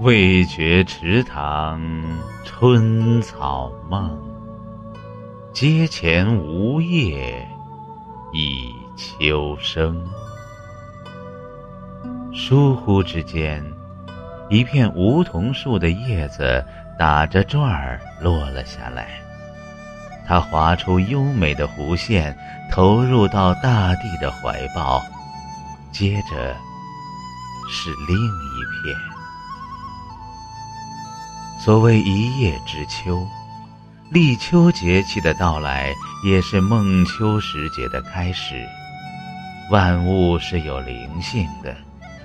未觉池塘春草梦，阶前梧叶已秋声。疏忽之间，一片梧桐树的叶子打着转儿落了下来。它划出优美的弧线，投入到大地的怀抱，接着是另一片。所谓一叶知秋，立秋节气的到来，也是孟秋时节的开始。万物是有灵性的。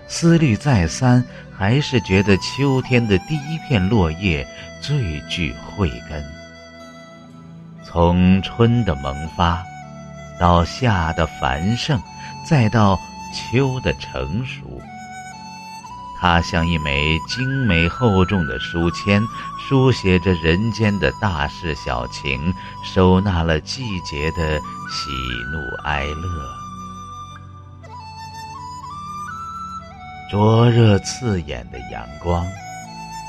思虑再三，还是觉得秋天的第一片落叶最具慧根。从春的萌发，到夏的繁盛，再到秋的成熟，它像一枚精美厚重的书签，书写着人间的大事小情，收纳了季节的喜怒哀乐。灼热刺眼的阳光，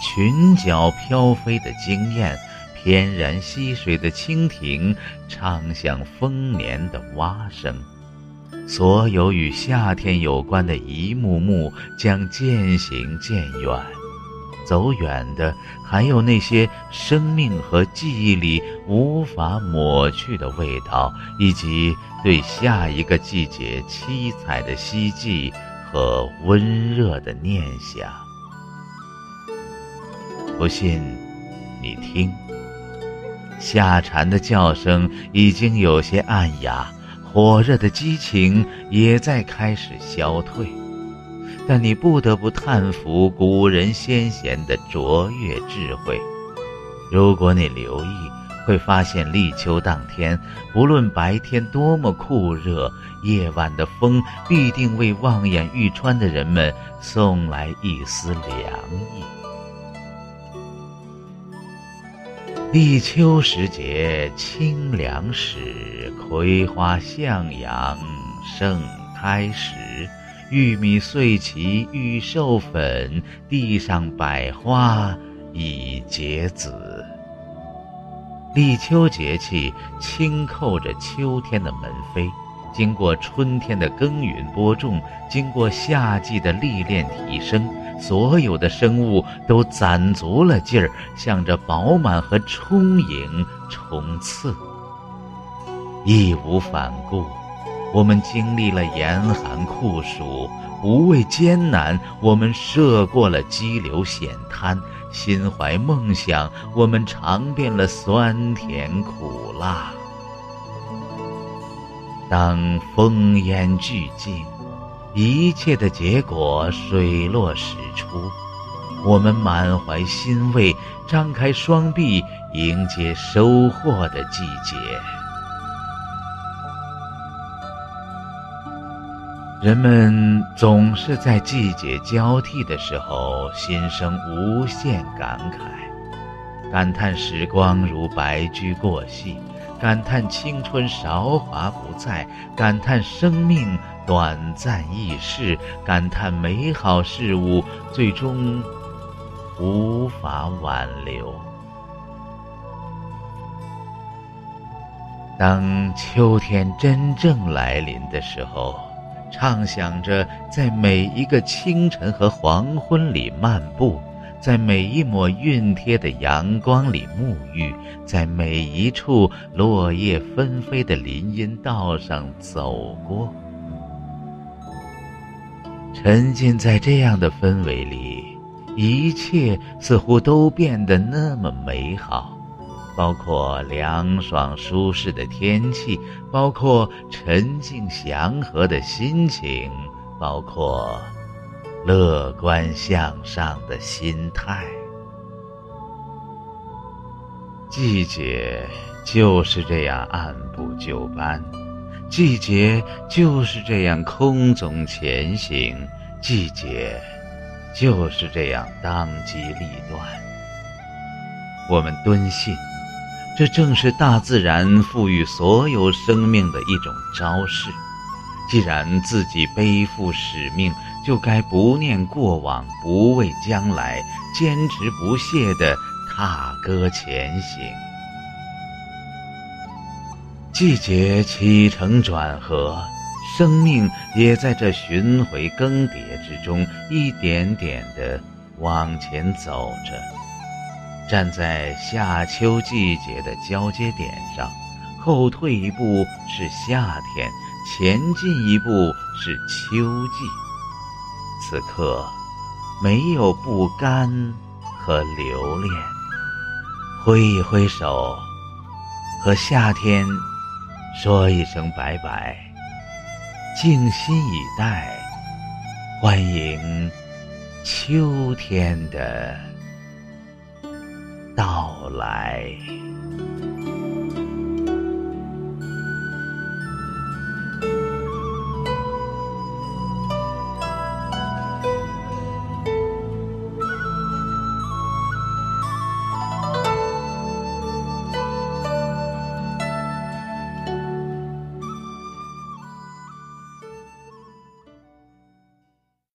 裙角飘飞的惊艳，翩然溪水的蜻蜓，唱响丰年的蛙声，所有与夏天有关的一幕幕将渐行渐远。走远的，还有那些生命和记忆里无法抹去的味道，以及对下一个季节七彩的希冀。和温热的念想，不信你听，夏蝉的叫声已经有些暗哑，火热的激情也在开始消退，但你不得不叹服古人先贤的卓越智慧。如果你留意。会发现立秋当天，不论白天多么酷热，夜晚的风必定为望眼欲穿的人们送来一丝凉意。立秋时节，清凉时，葵花向阳，盛开时，玉米穗齐，玉授粉，地上百花已结籽。立秋节气轻扣着秋天的门扉，经过春天的耕耘播种，经过夏季的历练提升，所有的生物都攒足了劲儿，向着饱满和充盈冲刺。义无反顾，我们经历了严寒酷暑，不畏艰难，我们涉过了激流险滩。心怀梦想，我们尝遍了酸甜苦辣。当烽烟俱尽，一切的结果水落石出，我们满怀欣慰，张开双臂迎接收获的季节。人们总是在季节交替的时候心生无限感慨，感叹时光如白驹过隙，感叹青春韶华不再，感叹生命短暂易逝，感叹美好事物最终无法挽留。当秋天真正来临的时候。畅想着在每一个清晨和黄昏里漫步，在每一抹熨贴的阳光里沐浴，在每一处落叶纷飞的林荫道上走过，沉浸在这样的氛围里，一切似乎都变得那么美好。包括凉爽舒适的天气，包括沉静祥和的心情，包括乐观向上的心态。季节就是这样按部就班，季节就是这样空总前行，季节就是这样当机立断。我们敦信。这正是大自然赋予所有生命的一种昭示。既然自己背负使命，就该不念过往，不畏将来，坚持不懈地踏歌前行。季节起承转合，生命也在这巡回更迭之中，一点点地往前走着。站在夏秋季节的交接点上，后退一步是夏天，前进一步是秋季。此刻，没有不甘和留恋，挥一挥手，和夏天说一声拜拜，静心以待，欢迎秋天的到来。